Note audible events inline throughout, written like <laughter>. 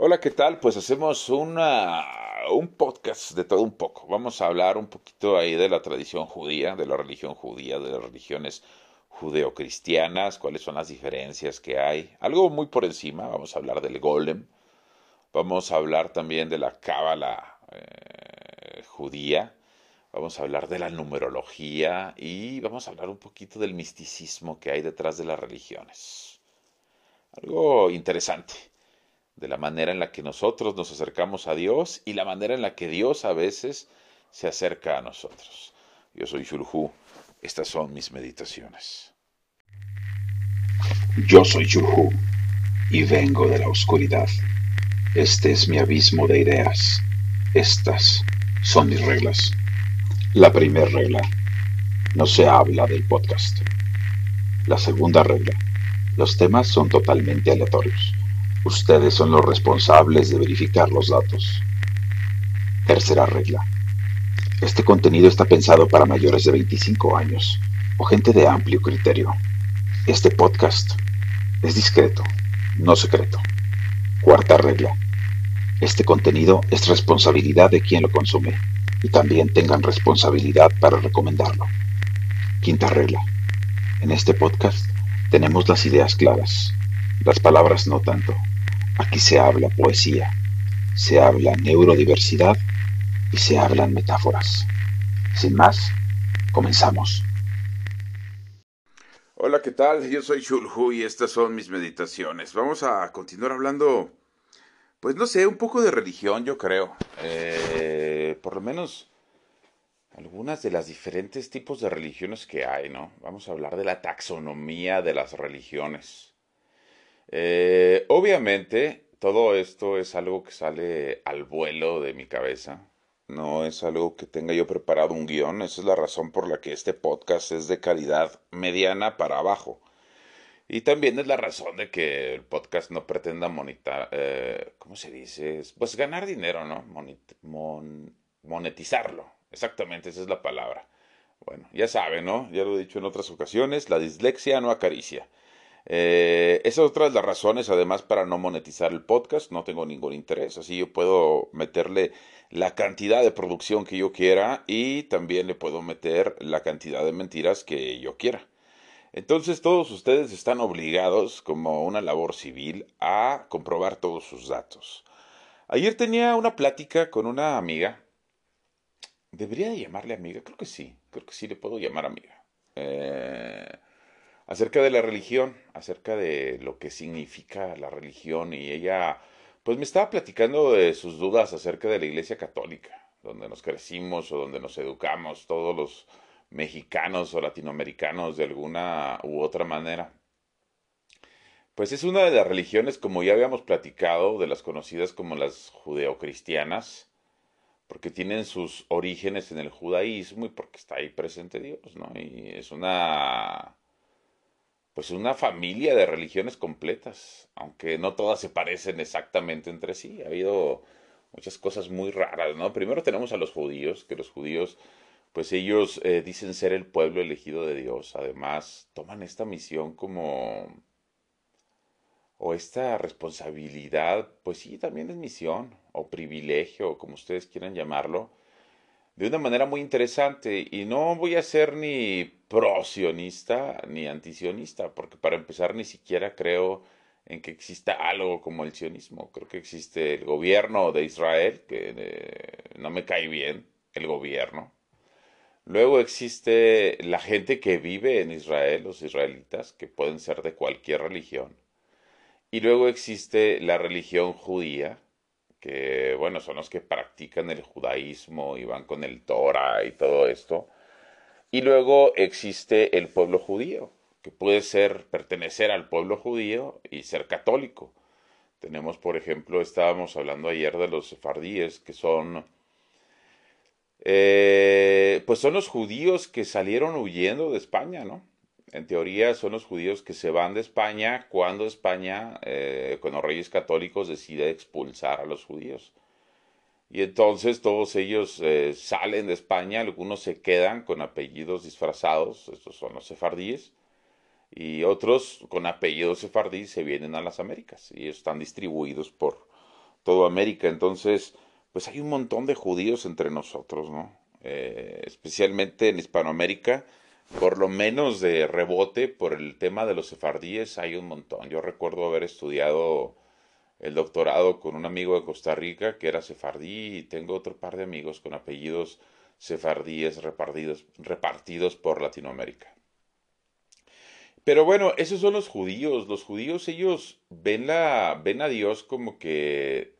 Hola, ¿qué tal? Pues hacemos un podcast de todo un poco. Vamos a hablar un poquito ahí de la tradición judía, de la religión judía, de las religiones judeocristianas, cuáles son las diferencias que hay. Algo muy por encima, vamos a hablar del golem. Vamos a hablar también de la cábala eh, judía. Vamos a hablar de la numerología y vamos a hablar un poquito del misticismo que hay detrás de las religiones. Algo interesante de la manera en la que nosotros nos acercamos a Dios y la manera en la que Dios a veces se acerca a nosotros. Yo soy Shulhu, estas son mis meditaciones. Yo soy Shulhu y vengo de la oscuridad. Este es mi abismo de ideas. Estas son mis reglas. La primera regla, no se habla del podcast. La segunda regla, los temas son totalmente aleatorios. Ustedes son los responsables de verificar los datos. Tercera regla. Este contenido está pensado para mayores de 25 años o gente de amplio criterio. Este podcast es discreto, no secreto. Cuarta regla. Este contenido es responsabilidad de quien lo consume y también tengan responsabilidad para recomendarlo. Quinta regla. En este podcast tenemos las ideas claras, las palabras no tanto. Aquí se habla poesía, se habla neurodiversidad y se hablan metáforas. Sin más, comenzamos. Hola, ¿qué tal? Yo soy Shulhu y estas son mis meditaciones. Vamos a continuar hablando, pues no sé, un poco de religión, yo creo. Eh, por lo menos algunas de las diferentes tipos de religiones que hay, ¿no? Vamos a hablar de la taxonomía de las religiones. Eh, obviamente, todo esto es algo que sale al vuelo de mi cabeza. No es algo que tenga yo preparado un guion. Esa es la razón por la que este podcast es de calidad mediana para abajo. Y también es la razón de que el podcast no pretenda monetizar, eh, ¿cómo se dice? Pues ganar dinero, ¿no? monetizarlo. Exactamente, esa es la palabra. Bueno, ya saben, ¿no? Ya lo he dicho en otras ocasiones, la dislexia no acaricia. Eh, esa es otra de las razones, además, para no monetizar el podcast. No tengo ningún interés. Así yo puedo meterle la cantidad de producción que yo quiera y también le puedo meter la cantidad de mentiras que yo quiera. Entonces todos ustedes están obligados, como una labor civil, a comprobar todos sus datos. Ayer tenía una plática con una amiga. ¿Debería llamarle amiga? Creo que sí. Creo que sí le puedo llamar amiga. Eh, acerca de la religión, acerca de lo que significa la religión y ella pues me estaba platicando de sus dudas acerca de la Iglesia Católica, donde nos crecimos o donde nos educamos todos los mexicanos o latinoamericanos de alguna u otra manera. Pues es una de las religiones, como ya habíamos platicado, de las conocidas como las judeocristianas, porque tienen sus orígenes en el judaísmo y porque está ahí presente Dios, ¿no? Y es una pues una familia de religiones completas, aunque no todas se parecen exactamente entre sí. Ha habido muchas cosas muy raras, ¿no? Primero tenemos a los judíos, que los judíos, pues ellos eh, dicen ser el pueblo elegido de Dios. Además, toman esta misión como... o esta responsabilidad, pues sí, también es misión, o privilegio, como ustedes quieran llamarlo, de una manera muy interesante. Y no voy a ser ni pro-sionista ni antisionista, porque para empezar ni siquiera creo en que exista algo como el sionismo. Creo que existe el gobierno de Israel, que eh, no me cae bien, el gobierno. Luego existe la gente que vive en Israel, los israelitas, que pueden ser de cualquier religión. Y luego existe la religión judía, que bueno, son los que practican el judaísmo y van con el Torah y todo esto. Y luego existe el pueblo judío, que puede ser pertenecer al pueblo judío y ser católico. Tenemos, por ejemplo, estábamos hablando ayer de los sefardíes, que son, eh, pues son los judíos que salieron huyendo de España, ¿no? En teoría son los judíos que se van de España cuando España, eh, con los reyes católicos, decide expulsar a los judíos. Y entonces todos ellos eh, salen de España, algunos se quedan con apellidos disfrazados, estos son los sefardíes, y otros con apellidos sefardíes se vienen a las Américas y están distribuidos por todo América. Entonces, pues hay un montón de judíos entre nosotros, ¿no? Eh, especialmente en Hispanoamérica, por lo menos de rebote por el tema de los sefardíes hay un montón. Yo recuerdo haber estudiado el doctorado con un amigo de Costa Rica que era sefardí y tengo otro par de amigos con apellidos sefardíes repartidos, repartidos por Latinoamérica. Pero bueno, esos son los judíos. Los judíos, ellos ven, la, ven a Dios como que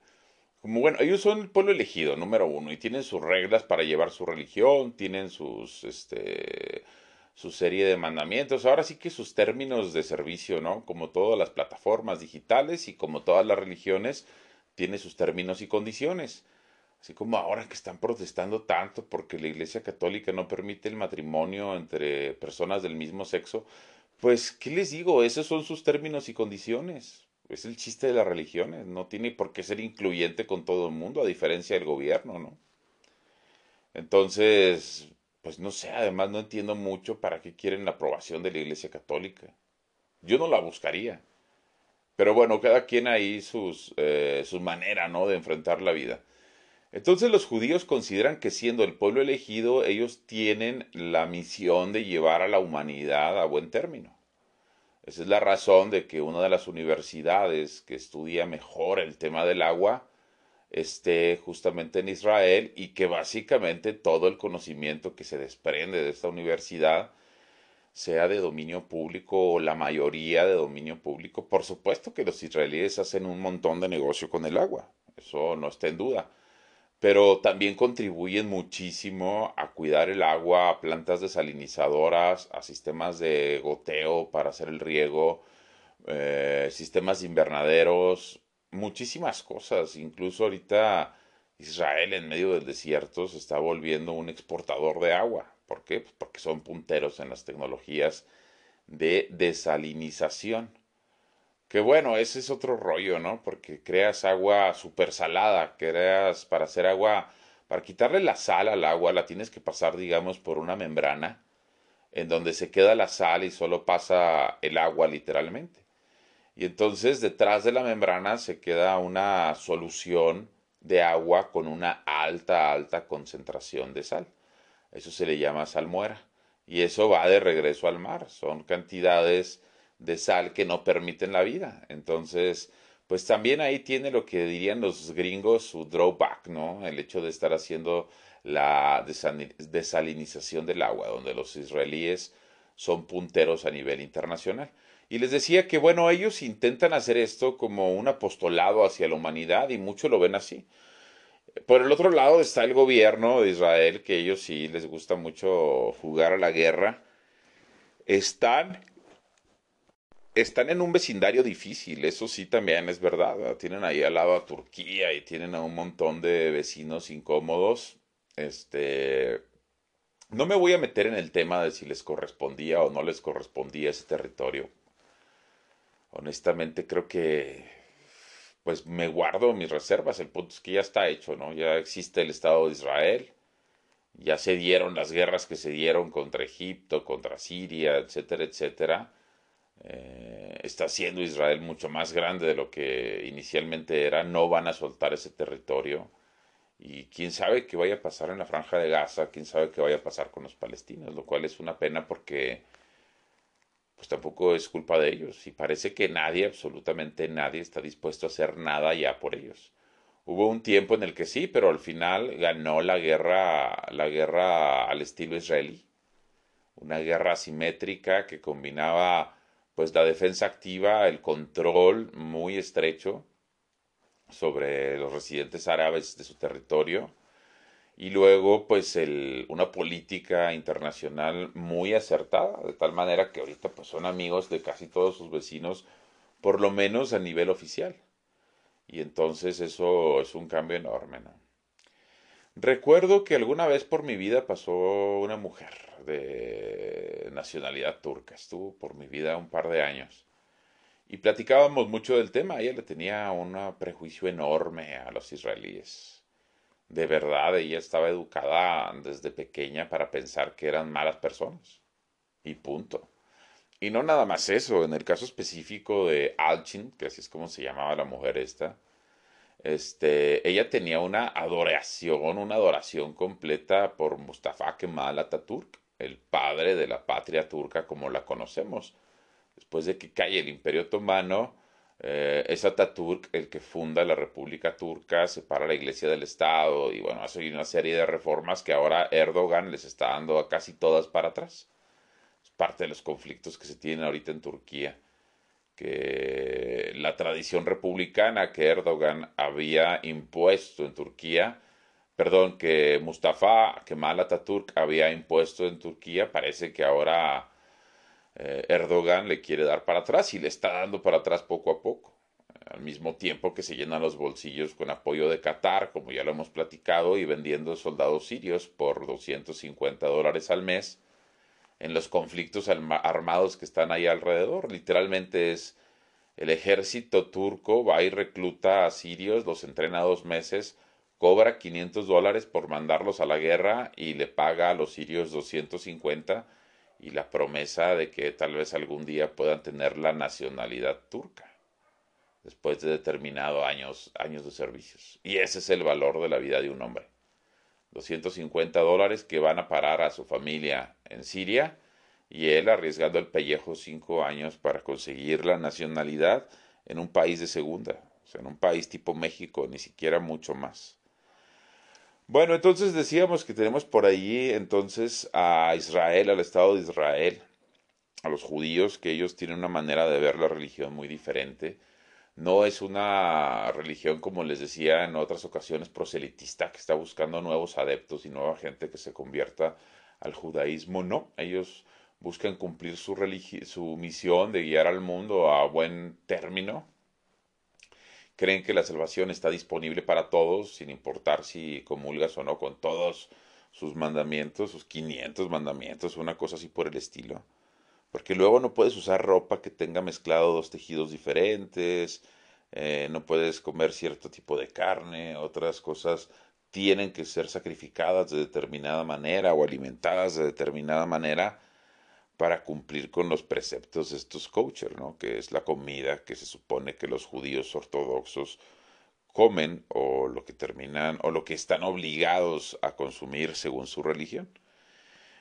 como bueno, ellos son el pueblo elegido, número uno, y tienen sus reglas para llevar su religión, tienen sus, este, su serie de mandamientos, ahora sí que sus términos de servicio, ¿no? Como todas las plataformas digitales y como todas las religiones, tiene sus términos y condiciones. Así como ahora que están protestando tanto porque la Iglesia Católica no permite el matrimonio entre personas del mismo sexo, pues, ¿qué les digo? Esos son sus términos y condiciones. Es el chiste de las religiones, no tiene por qué ser incluyente con todo el mundo, a diferencia del gobierno, ¿no? Entonces, pues no sé, además no entiendo mucho para qué quieren la aprobación de la Iglesia Católica. Yo no la buscaría. Pero bueno, cada quien ahí sus, eh, su manera, ¿no? De enfrentar la vida. Entonces los judíos consideran que siendo el pueblo elegido, ellos tienen la misión de llevar a la humanidad a buen término. Esa es la razón de que una de las universidades que estudia mejor el tema del agua esté justamente en Israel y que básicamente todo el conocimiento que se desprende de esta universidad sea de dominio público o la mayoría de dominio público. Por supuesto que los israelíes hacen un montón de negocio con el agua, eso no está en duda pero también contribuyen muchísimo a cuidar el agua, a plantas desalinizadoras, a sistemas de goteo para hacer el riego, eh, sistemas de invernaderos, muchísimas cosas. Incluso ahorita Israel en medio del desierto se está volviendo un exportador de agua. ¿Por qué? Pues porque son punteros en las tecnologías de desalinización. Que bueno, ese es otro rollo, ¿no? Porque creas agua súper salada, creas para hacer agua, para quitarle la sal al agua, la tienes que pasar, digamos, por una membrana en donde se queda la sal y solo pasa el agua literalmente. Y entonces detrás de la membrana se queda una solución de agua con una alta, alta concentración de sal. Eso se le llama salmuera. Y eso va de regreso al mar. Son cantidades de sal que no permiten la vida. Entonces, pues también ahí tiene lo que dirían los gringos su drawback, ¿no? El hecho de estar haciendo la desalinización del agua, donde los israelíes son punteros a nivel internacional. Y les decía que, bueno, ellos intentan hacer esto como un apostolado hacia la humanidad y muchos lo ven así. Por el otro lado está el gobierno de Israel, que ellos sí les gusta mucho jugar a la guerra. Están están en un vecindario difícil, eso sí también es verdad. Tienen ahí al lado a Turquía y tienen a un montón de vecinos incómodos. Este, no me voy a meter en el tema de si les correspondía o no les correspondía ese territorio. Honestamente creo que pues me guardo mis reservas. El punto es que ya está hecho, ¿no? Ya existe el Estado de Israel. Ya se dieron las guerras que se dieron contra Egipto, contra Siria, etcétera, etcétera eh, está haciendo Israel mucho más grande de lo que inicialmente era, no van a soltar ese territorio. Y quién sabe qué vaya a pasar en la franja de Gaza, quién sabe qué vaya a pasar con los palestinos, lo cual es una pena porque pues tampoco es culpa de ellos. Y parece que nadie, absolutamente nadie, está dispuesto a hacer nada ya por ellos. Hubo un tiempo en el que sí, pero al final ganó la guerra, la guerra al estilo israelí. Una guerra asimétrica que combinaba pues la defensa activa, el control muy estrecho sobre los residentes árabes de su territorio y luego pues el, una política internacional muy acertada, de tal manera que ahorita pues son amigos de casi todos sus vecinos, por lo menos a nivel oficial. Y entonces eso es un cambio enorme, ¿no? Recuerdo que alguna vez por mi vida pasó una mujer de nacionalidad turca. Estuvo por mi vida un par de años. Y platicábamos mucho del tema. Ella le tenía un prejuicio enorme a los israelíes. De verdad, ella estaba educada desde pequeña para pensar que eran malas personas. Y punto. Y no nada más eso. En el caso específico de Alchin, que así es como se llamaba la mujer esta, este, ella tenía una adoración, una adoración completa por Mustafa Kemal Atatürk, el padre de la patria turca como la conocemos. Después de que cae el Imperio Otomano, eh, es Atatürk el que funda la República Turca, separa la Iglesia del Estado y bueno, hace una serie de reformas que ahora Erdogan les está dando a casi todas para atrás. Es parte de los conflictos que se tienen ahorita en Turquía que la tradición republicana que Erdogan había impuesto en Turquía, perdón, que Mustafa Kemal Atatürk había impuesto en Turquía, parece que ahora eh, Erdogan le quiere dar para atrás y le está dando para atrás poco a poco. Al mismo tiempo que se llenan los bolsillos con apoyo de Qatar, como ya lo hemos platicado, y vendiendo soldados sirios por 250 dólares al mes, en los conflictos armados que están ahí alrededor. Literalmente es el ejército turco va y recluta a sirios, los entrena dos meses, cobra 500 dólares por mandarlos a la guerra y le paga a los sirios 250 y la promesa de que tal vez algún día puedan tener la nacionalidad turca después de determinados años, años de servicios. Y ese es el valor de la vida de un hombre. 250 dólares que van a parar a su familia en Siria y él arriesgando el pellejo cinco años para conseguir la nacionalidad en un país de segunda, o sea, en un país tipo México, ni siquiera mucho más. Bueno, entonces decíamos que tenemos por allí entonces a Israel, al Estado de Israel, a los judíos, que ellos tienen una manera de ver la religión muy diferente no es una religión, como les decía en otras ocasiones, proselitista que está buscando nuevos adeptos y nueva gente que se convierta al judaísmo. No, ellos buscan cumplir su, su misión de guiar al mundo a buen término. Creen que la salvación está disponible para todos, sin importar si comulgas o no con todos sus mandamientos, sus 500 mandamientos, una cosa así por el estilo. Porque luego no puedes usar ropa que tenga mezclado dos tejidos diferentes, eh, no puedes comer cierto tipo de carne, otras cosas tienen que ser sacrificadas de determinada manera o alimentadas de determinada manera para cumplir con los preceptos de estos kosher, ¿no? que es la comida que se supone que los judíos ortodoxos comen o lo que terminan o lo que están obligados a consumir según su religión.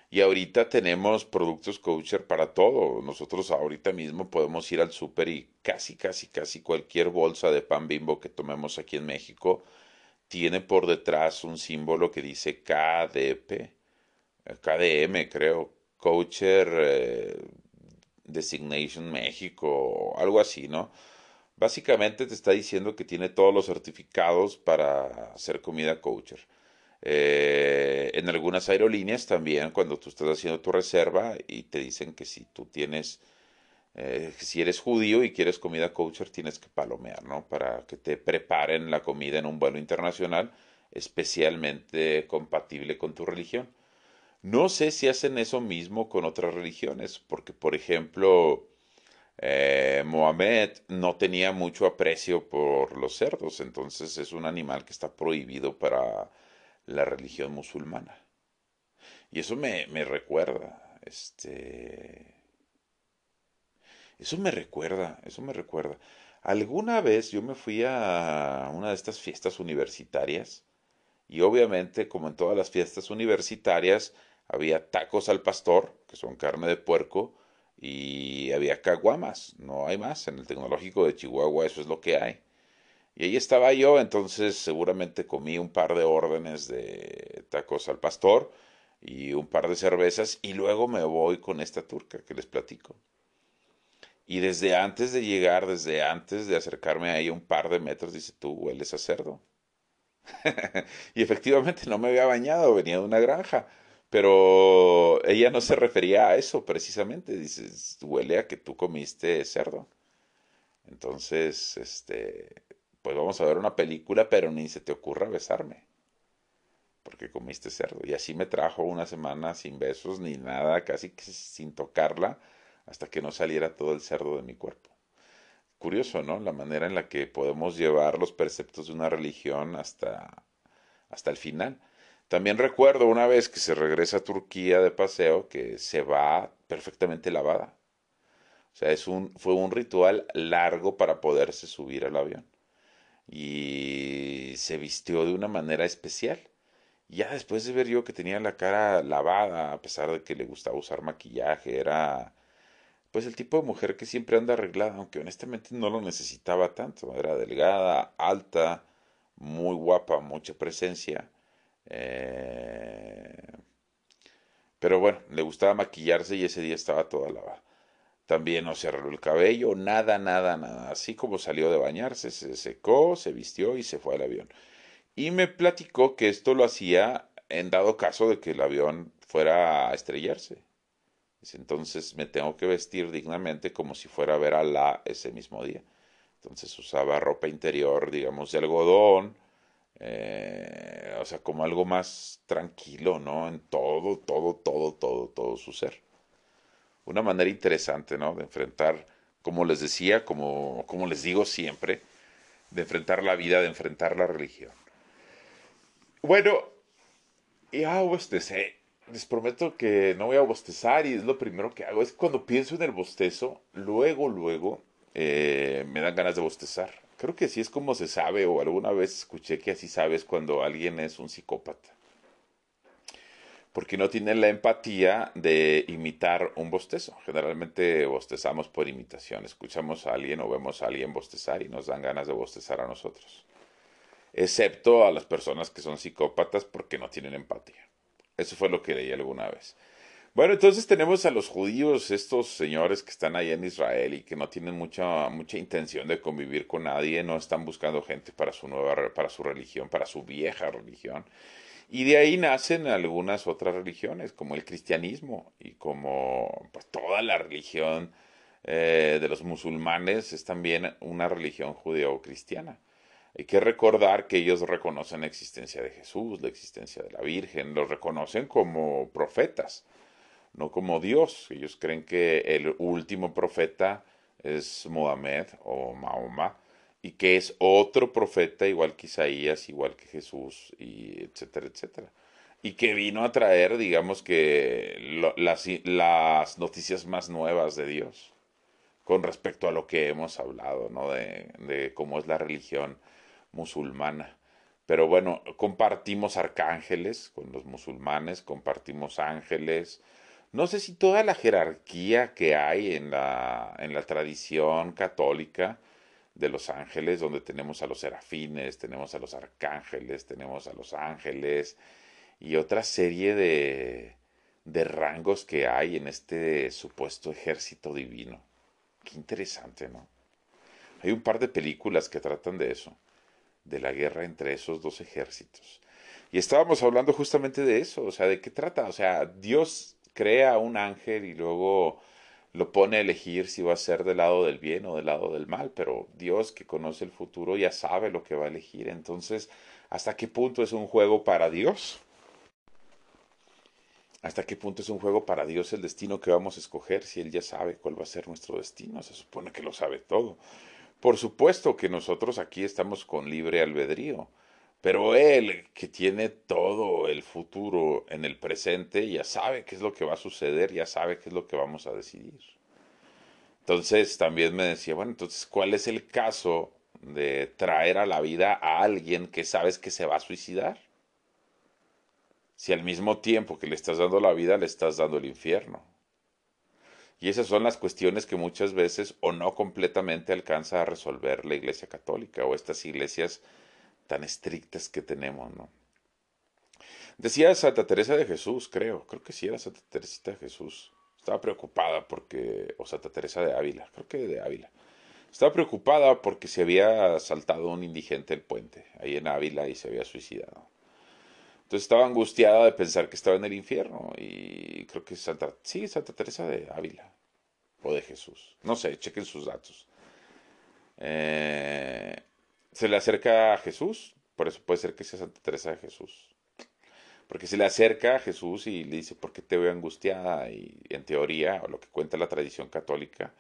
Y ahorita tenemos productos kosher para todo. Nosotros ahorita mismo podemos ir al súper y casi, casi, casi cualquier bolsa de pan bimbo que tomemos aquí en México tiene por detrás un símbolo que dice KDP, KDM creo, Kosher eh, Designation México, algo así, ¿no? Básicamente te está diciendo que tiene todos los certificados para hacer comida kosher. Eh, en algunas aerolíneas también, cuando tú estás haciendo tu reserva y te dicen que si tú tienes, eh, si eres judío y quieres comida kosher, tienes que palomear, ¿no? Para que te preparen la comida en un vuelo internacional especialmente compatible con tu religión. No sé si hacen eso mismo con otras religiones, porque por ejemplo, eh, Mohamed no tenía mucho aprecio por los cerdos, entonces es un animal que está prohibido para la religión musulmana. Y eso me, me recuerda, este... Eso me recuerda, eso me recuerda. Alguna vez yo me fui a una de estas fiestas universitarias y obviamente, como en todas las fiestas universitarias, había tacos al pastor, que son carne de puerco, y había caguamas, no hay más. En el tecnológico de Chihuahua eso es lo que hay. Y ahí estaba yo, entonces seguramente comí un par de órdenes de tacos al pastor y un par de cervezas y luego me voy con esta turca que les platico. Y desde antes de llegar, desde antes de acercarme a ella un par de metros, dice, tú hueles a cerdo. <laughs> y efectivamente no me había bañado, venía de una granja. Pero ella no se refería a eso precisamente, dice, huele a que tú comiste cerdo. Entonces, este, pues vamos a ver una película, pero ni se te ocurra besarme, porque comiste cerdo. Y así me trajo una semana sin besos ni nada, casi sin tocarla, hasta que no saliera todo el cerdo de mi cuerpo. Curioso, ¿no? La manera en la que podemos llevar los preceptos de una religión hasta, hasta el final. También recuerdo una vez que se regresa a Turquía de paseo que se va perfectamente lavada. O sea, es un, fue un ritual largo para poderse subir al avión. Y se vistió de una manera especial. Ya después de ver yo que tenía la cara lavada, a pesar de que le gustaba usar maquillaje, era pues el tipo de mujer que siempre anda arreglada, aunque honestamente no lo necesitaba tanto. Era delgada, alta, muy guapa, mucha presencia. Eh, pero bueno, le gustaba maquillarse y ese día estaba toda lavada. También no se arregló el cabello, nada, nada, nada. Así como salió de bañarse, se secó, se vistió y se fue al avión. Y me platicó que esto lo hacía en dado caso de que el avión fuera a estrellarse. Entonces me tengo que vestir dignamente como si fuera a ver a la ese mismo día. Entonces usaba ropa interior, digamos, de algodón, eh, o sea, como algo más tranquilo, ¿no? En todo, todo, todo, todo, todo su ser. Una manera interesante, ¿no? De enfrentar, como les decía, como, como les digo siempre, de enfrentar la vida, de enfrentar la religión. Bueno, ya bostecé. Les prometo que no voy a bostezar y es lo primero que hago. Es cuando pienso en el bostezo, luego, luego eh, me dan ganas de bostezar. Creo que así es como se sabe, o alguna vez escuché que así sabes cuando alguien es un psicópata. Porque no tienen la empatía de imitar un bostezo. Generalmente bostezamos por imitación. Escuchamos a alguien o vemos a alguien bostezar y nos dan ganas de bostezar a nosotros. Excepto a las personas que son psicópatas porque no tienen empatía. Eso fue lo que leí alguna vez. Bueno, entonces tenemos a los judíos, estos señores que están ahí en Israel y que no tienen mucha, mucha intención de convivir con nadie, no están buscando gente para su nueva, para su religión, para su vieja religión. Y de ahí nacen algunas otras religiones, como el cristianismo y como pues, toda la religión eh, de los musulmanes es también una religión judeo-cristiana. Hay que recordar que ellos reconocen la existencia de Jesús, la existencia de la Virgen, los reconocen como profetas no como Dios. Ellos creen que el último profeta es Mohamed o Mahoma y que es otro profeta igual que Isaías, igual que Jesús, y etcétera, etcétera. Y que vino a traer, digamos que, las, noticias más nuevas de Dios con respecto a lo que hemos hablado, ¿no? De cómo es la religión musulmana. Pero bueno, compartimos arcángeles con los musulmanes, compartimos ángeles, no sé si toda la jerarquía que hay en la, en la tradición católica de los ángeles, donde tenemos a los serafines, tenemos a los arcángeles, tenemos a los ángeles y otra serie de, de rangos que hay en este supuesto ejército divino. Qué interesante, ¿no? Hay un par de películas que tratan de eso, de la guerra entre esos dos ejércitos. Y estábamos hablando justamente de eso, o sea, ¿de qué trata? O sea, Dios crea un ángel y luego lo pone a elegir si va a ser del lado del bien o del lado del mal, pero Dios que conoce el futuro ya sabe lo que va a elegir. Entonces, ¿hasta qué punto es un juego para Dios? ¿Hasta qué punto es un juego para Dios el destino que vamos a escoger si Él ya sabe cuál va a ser nuestro destino? Se supone que lo sabe todo. Por supuesto que nosotros aquí estamos con libre albedrío. Pero él, que tiene todo el futuro en el presente, ya sabe qué es lo que va a suceder, ya sabe qué es lo que vamos a decidir. Entonces también me decía, bueno, entonces, ¿cuál es el caso de traer a la vida a alguien que sabes que se va a suicidar? Si al mismo tiempo que le estás dando la vida, le estás dando el infierno. Y esas son las cuestiones que muchas veces o no completamente alcanza a resolver la Iglesia Católica o estas iglesias tan estrictas que tenemos, ¿no? Decía Santa Teresa de Jesús, creo, creo que sí era Santa Teresita de Jesús. Estaba preocupada porque, o Santa Teresa de Ávila, creo que de Ávila. Estaba preocupada porque se había saltado un indigente el puente, ahí en Ávila, y se había suicidado. Entonces estaba angustiada de pensar que estaba en el infierno. Y creo que Santa, sí, Santa Teresa de Ávila. O de Jesús. No sé, chequen sus datos. Eh, se le acerca a Jesús, por eso puede ser que sea Santa Teresa de Jesús. Porque se le acerca a Jesús y le dice, ¿por qué te veo angustiada? Y en teoría, o lo que cuenta la tradición católica,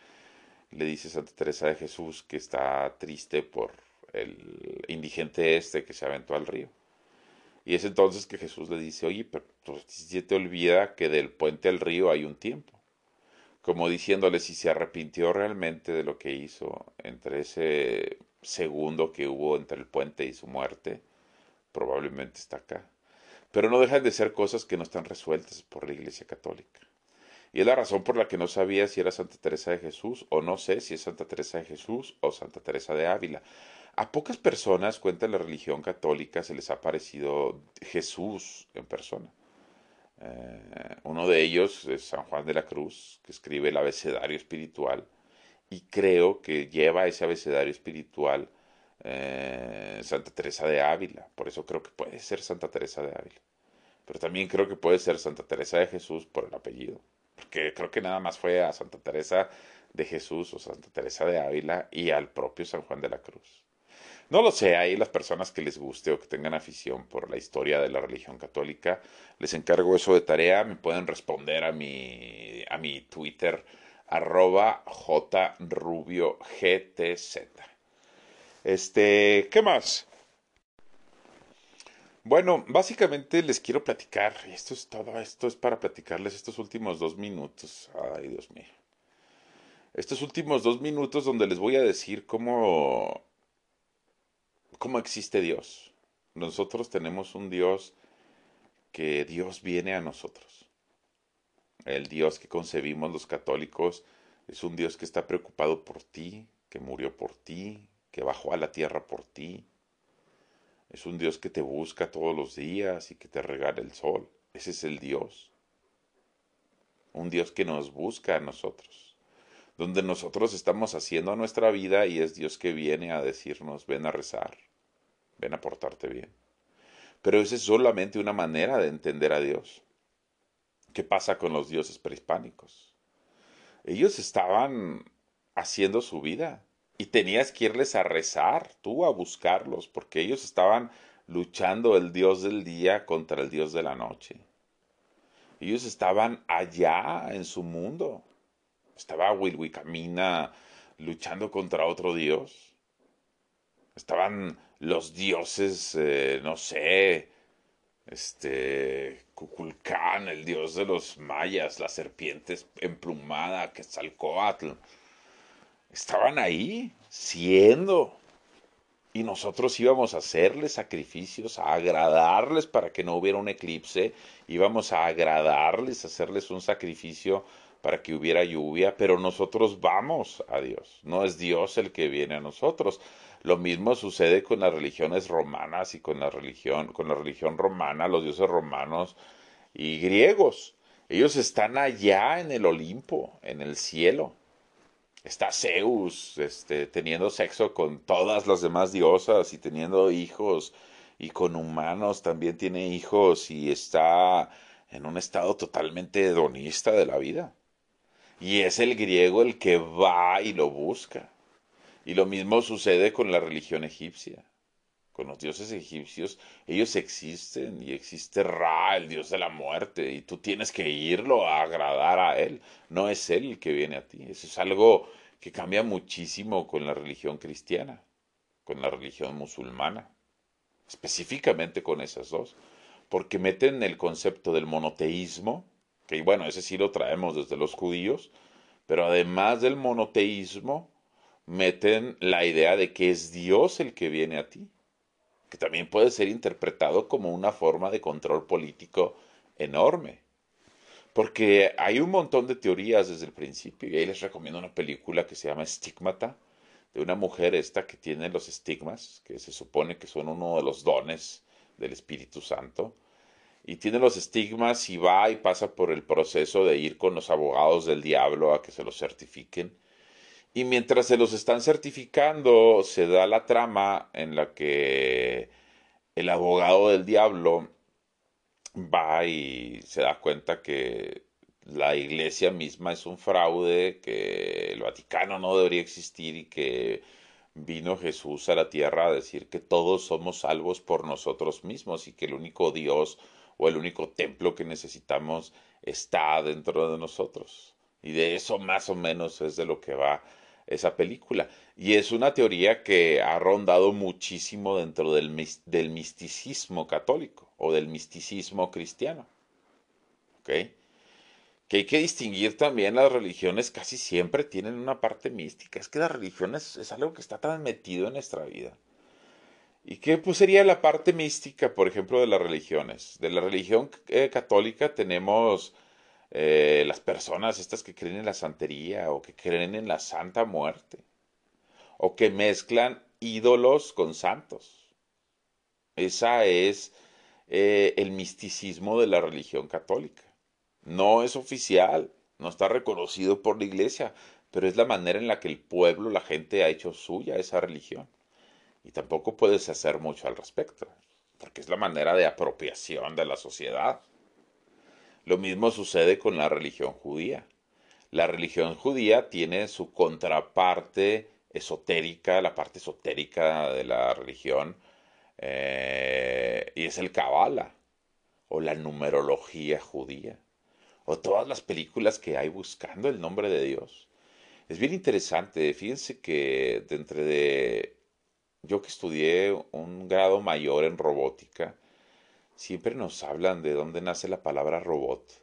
le dice Santa Teresa de Jesús que está triste por el indigente este que se aventó al río. Y es entonces que Jesús le dice, oye, pero si te olvida que del puente al río hay un tiempo. Como diciéndole si se arrepintió realmente de lo que hizo entre ese segundo que hubo entre el puente y su muerte, probablemente está acá. Pero no dejan de ser cosas que no están resueltas por la Iglesia Católica. Y es la razón por la que no sabía si era Santa Teresa de Jesús o no sé si es Santa Teresa de Jesús o Santa Teresa de Ávila. A pocas personas, cuenta la religión católica, se les ha parecido Jesús en persona. Eh, uno de ellos es San Juan de la Cruz, que escribe el abecedario espiritual, y creo que lleva ese abecedario espiritual eh, Santa Teresa de Ávila. Por eso creo que puede ser Santa Teresa de Ávila. Pero también creo que puede ser Santa Teresa de Jesús por el apellido. Porque creo que nada más fue a Santa Teresa de Jesús o Santa Teresa de Ávila y al propio San Juan de la Cruz. No lo sé, ahí las personas que les guste o que tengan afición por la historia de la religión católica, les encargo eso de tarea, me pueden responder a mi, a mi Twitter arroba jrubiogtz. Este, ¿qué más? Bueno, básicamente les quiero platicar, y esto es todo, esto es para platicarles estos últimos dos minutos. Ay, Dios mío. Estos últimos dos minutos donde les voy a decir cómo, cómo existe Dios. Nosotros tenemos un Dios que Dios viene a nosotros. El Dios que concebimos los católicos es un Dios que está preocupado por ti, que murió por ti, que bajó a la tierra por ti. Es un Dios que te busca todos los días y que te regala el sol. Ese es el Dios. Un Dios que nos busca a nosotros. Donde nosotros estamos haciendo nuestra vida y es Dios que viene a decirnos, ven a rezar, ven a portarte bien. Pero esa es solamente una manera de entender a Dios. ¿Qué pasa con los dioses prehispánicos? Ellos estaban haciendo su vida y tenías que irles a rezar, tú a buscarlos, porque ellos estaban luchando el dios del día contra el dios de la noche. Ellos estaban allá en su mundo. Estaba Wilwicamina luchando contra otro dios. Estaban los dioses, eh, no sé, este, Cuculcán, el dios de los mayas, la serpiente emplumada, Quetzalcoatl estaban ahí, siendo. Y nosotros íbamos a hacerles sacrificios, a agradarles para que no hubiera un eclipse, íbamos a agradarles, a hacerles un sacrificio para que hubiera lluvia, pero nosotros vamos a Dios, no es Dios el que viene a nosotros. Lo mismo sucede con las religiones romanas y con la religión, con la religión romana, los dioses romanos y griegos. Ellos están allá en el Olimpo, en el cielo está Zeus este, teniendo sexo con todas las demás diosas y teniendo hijos y con humanos también tiene hijos y está en un estado totalmente hedonista de la vida. Y es el griego el que va y lo busca. Y lo mismo sucede con la religión egipcia. Con los dioses egipcios, ellos existen y existe Ra, el dios de la muerte, y tú tienes que irlo a agradar a él. No es él el que viene a ti. Eso es algo que cambia muchísimo con la religión cristiana, con la religión musulmana, específicamente con esas dos, porque meten el concepto del monoteísmo, que bueno, ese sí lo traemos desde los judíos, pero además del monoteísmo, meten la idea de que es Dios el que viene a ti, que también puede ser interpretado como una forma de control político enorme. Porque hay un montón de teorías desde el principio, y ahí les recomiendo una película que se llama Estigmata, de una mujer esta que tiene los estigmas, que se supone que son uno de los dones del Espíritu Santo, y tiene los estigmas y va y pasa por el proceso de ir con los abogados del diablo a que se los certifiquen. Y mientras se los están certificando, se da la trama en la que el abogado del diablo va y se da cuenta que la iglesia misma es un fraude, que el Vaticano no debería existir y que vino Jesús a la tierra a decir que todos somos salvos por nosotros mismos y que el único Dios o el único templo que necesitamos está dentro de nosotros. Y de eso más o menos es de lo que va esa película. Y es una teoría que ha rondado muchísimo dentro del, misticismo católico o del misticismo cristiano. ¿Ok? que hay que distinguir también las religiones, casi siempre tienen una parte mística. Es que la religión es, algo que está tan metido en nuestra vida. ¿Y qué pues, sería la parte mística, por ejemplo, de las religiones? De la religión eh, católica tenemos eh, las personas estas que creen en la santería o que creen en la santa muerte o que mezclan ídolos con santos. Esa es eh, el misticismo de la religión católica. No es oficial, no está reconocido por la iglesia, pero es la manera en la que el pueblo, la gente ha hecho suya esa religión. Y tampoco puedes hacer mucho al respecto, porque es la manera de apropiación de la sociedad. Lo mismo sucede con la religión judía. La religión judía tiene su contraparte esotérica, la parte esotérica de la religión, eh, y es el Kabbalah o la numerología judía o todas las películas que hay buscando el nombre de Dios. Es bien interesante, fíjense que dentro de yo que estudié un grado mayor en robótica, siempre nos hablan de dónde nace la palabra robot.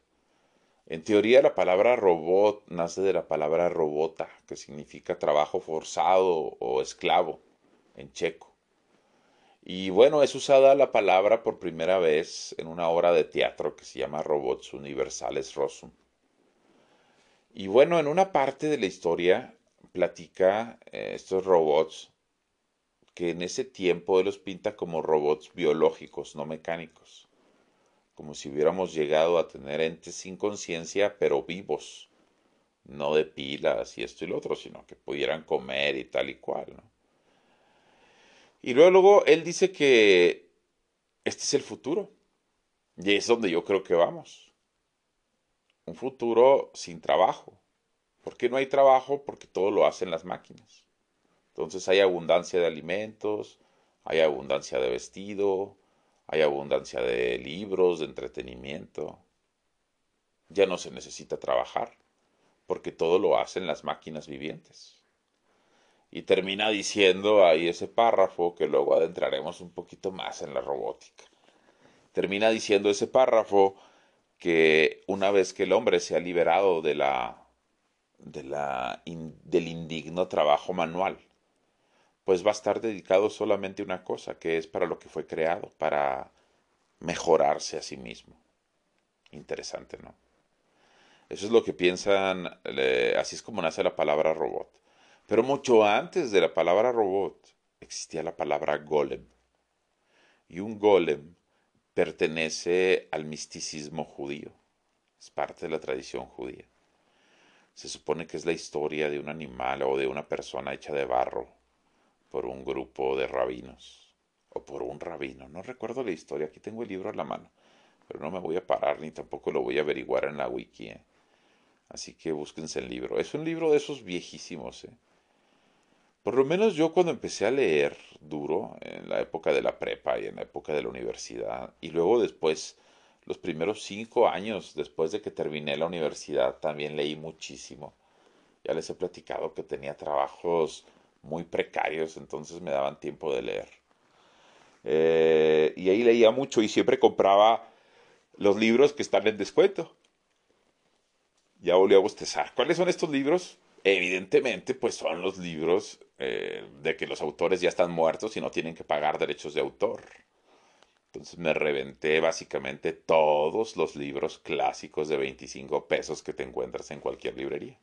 En teoría la palabra robot nace de la palabra robota, que significa trabajo forzado o esclavo en checo. Y bueno, es usada la palabra por primera vez en una obra de teatro que se llama Robots Universales Rosum. Y bueno, en una parte de la historia platica eh, estos robots que en ese tiempo él los pinta como robots biológicos, no mecánicos, como si hubiéramos llegado a tener entes sin conciencia, pero vivos, no de pilas y esto y lo otro, sino que pudieran comer y tal y cual, ¿no? Y luego él dice que este es el futuro. Y es donde yo creo que vamos. Un futuro sin trabajo. ¿Por qué no hay trabajo? Porque todo lo hacen las máquinas. Entonces hay abundancia de alimentos, hay abundancia de vestido, hay abundancia de libros, de entretenimiento. Ya no se necesita trabajar, porque todo lo hacen las máquinas vivientes y termina diciendo ahí ese párrafo que luego adentraremos un poquito más en la robótica. Termina diciendo ese párrafo que una vez que el hombre se ha liberado de la, de la del indigno trabajo manual, pues va a estar dedicado solamente a una cosa, que es para lo que fue creado, para mejorarse a sí mismo. Interesante, ¿no? Eso es lo que piensan, así es como nace la palabra robot. Pero mucho antes de la palabra robot existía la palabra golem. Y un golem pertenece al misticismo judío. Es parte de la tradición judía. Se supone que es la historia de un animal o de una persona hecha de barro por un grupo de rabinos o por un rabino. No recuerdo la historia, aquí tengo el libro a la mano, pero no me voy a parar ni tampoco lo voy a averiguar en la wiki. ¿eh? Así que búsquense el libro. Es un libro de esos viejísimos. ¿eh? Por lo menos yo cuando empecé a leer duro, en la época de la prepa y en la época de la universidad, y luego después, los primeros cinco años después de que terminé la universidad, también leí muchísimo. Ya les he platicado que tenía trabajos muy precarios, entonces me daban tiempo de leer. Eh, y ahí leía mucho y siempre compraba los libros que están en descuento. Ya volví a bostezar. ¿Cuáles son estos libros? Evidentemente, pues son los libros eh, de que los autores ya están muertos y no tienen que pagar derechos de autor. Entonces me reventé básicamente todos los libros clásicos de 25 pesos que te encuentras en cualquier librería.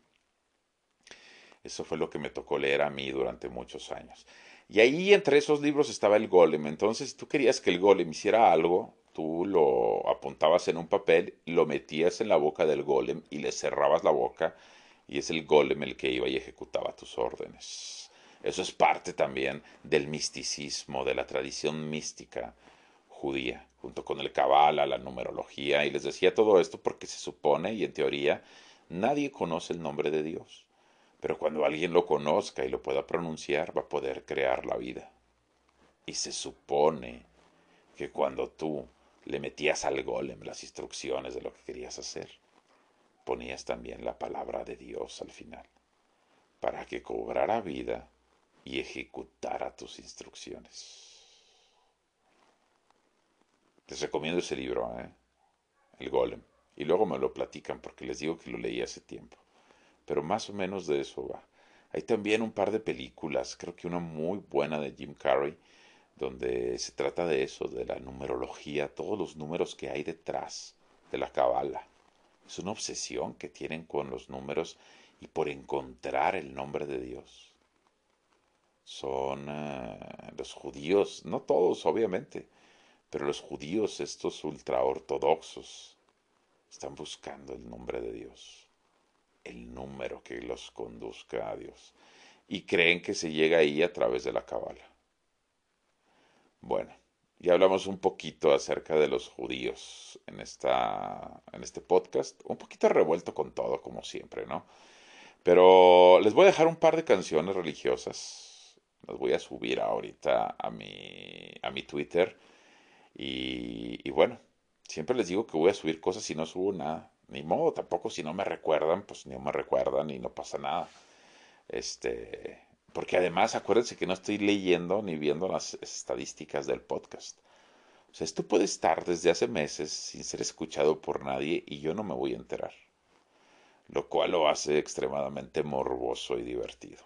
Eso fue lo que me tocó leer a mí durante muchos años. Y ahí entre esos libros estaba el golem. Entonces, si tú querías que el golem hiciera algo, tú lo apuntabas en un papel, lo metías en la boca del golem y le cerrabas la boca y es el golem el que iba y ejecutaba tus órdenes. Eso es parte también del misticismo, de la tradición mística judía, junto con el cabala, la numerología, y les decía todo esto porque se supone, y en teoría, nadie conoce el nombre de Dios. Pero cuando alguien lo conozca y lo pueda pronunciar, va a poder crear la vida. Y se supone que cuando tú le metías al golem las instrucciones de lo que querías hacer, ponías también la palabra de Dios al final, para que cobrara vida y ejecutara tus instrucciones. Les recomiendo ese libro, ¿eh? El Golem. Y luego me lo platican porque les digo que lo leí hace tiempo. Pero más o menos de eso va. Hay también un par de películas, creo que una muy buena de Jim Carrey, donde se trata de eso, de la numerología, todos los números que hay detrás de la cabala. Es una obsesión que tienen con los números y por encontrar el nombre de Dios. Son eh, los judíos, no todos obviamente, pero los judíos, estos ultraortodoxos, están buscando el nombre de Dios, el número que los conduzca a Dios, y creen que se llega ahí a través de la cabala. Bueno, ya hablamos un poquito acerca de los judíos en, esta, en este podcast, un poquito revuelto con todo, como siempre, ¿no? Pero les voy a dejar un par de canciones religiosas, las voy a subir ahorita a mi, a mi Twitter, y, y bueno, siempre les digo que voy a subir cosas y no subo nada. Ni modo, tampoco si no me recuerdan, pues ni me recuerdan y no pasa nada. Este, porque además acuérdense que no estoy leyendo ni viendo las estadísticas del podcast. O sea, esto puede estar desde hace meses sin ser escuchado por nadie y yo no me voy a enterar. Lo cual lo hace extremadamente morboso y divertido.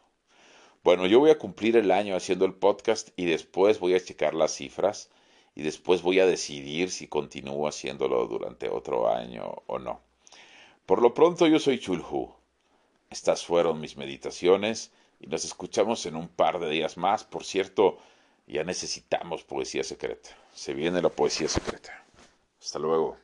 Bueno, yo voy a cumplir el año haciendo el podcast y después voy a checar las cifras y después voy a decidir si continúo haciéndolo durante otro año o no. Por lo pronto yo soy Chulhu. Estas fueron mis meditaciones y nos escuchamos en un par de días más. Por cierto, ya necesitamos poesía secreta. Se viene la poesía secreta. Hasta luego.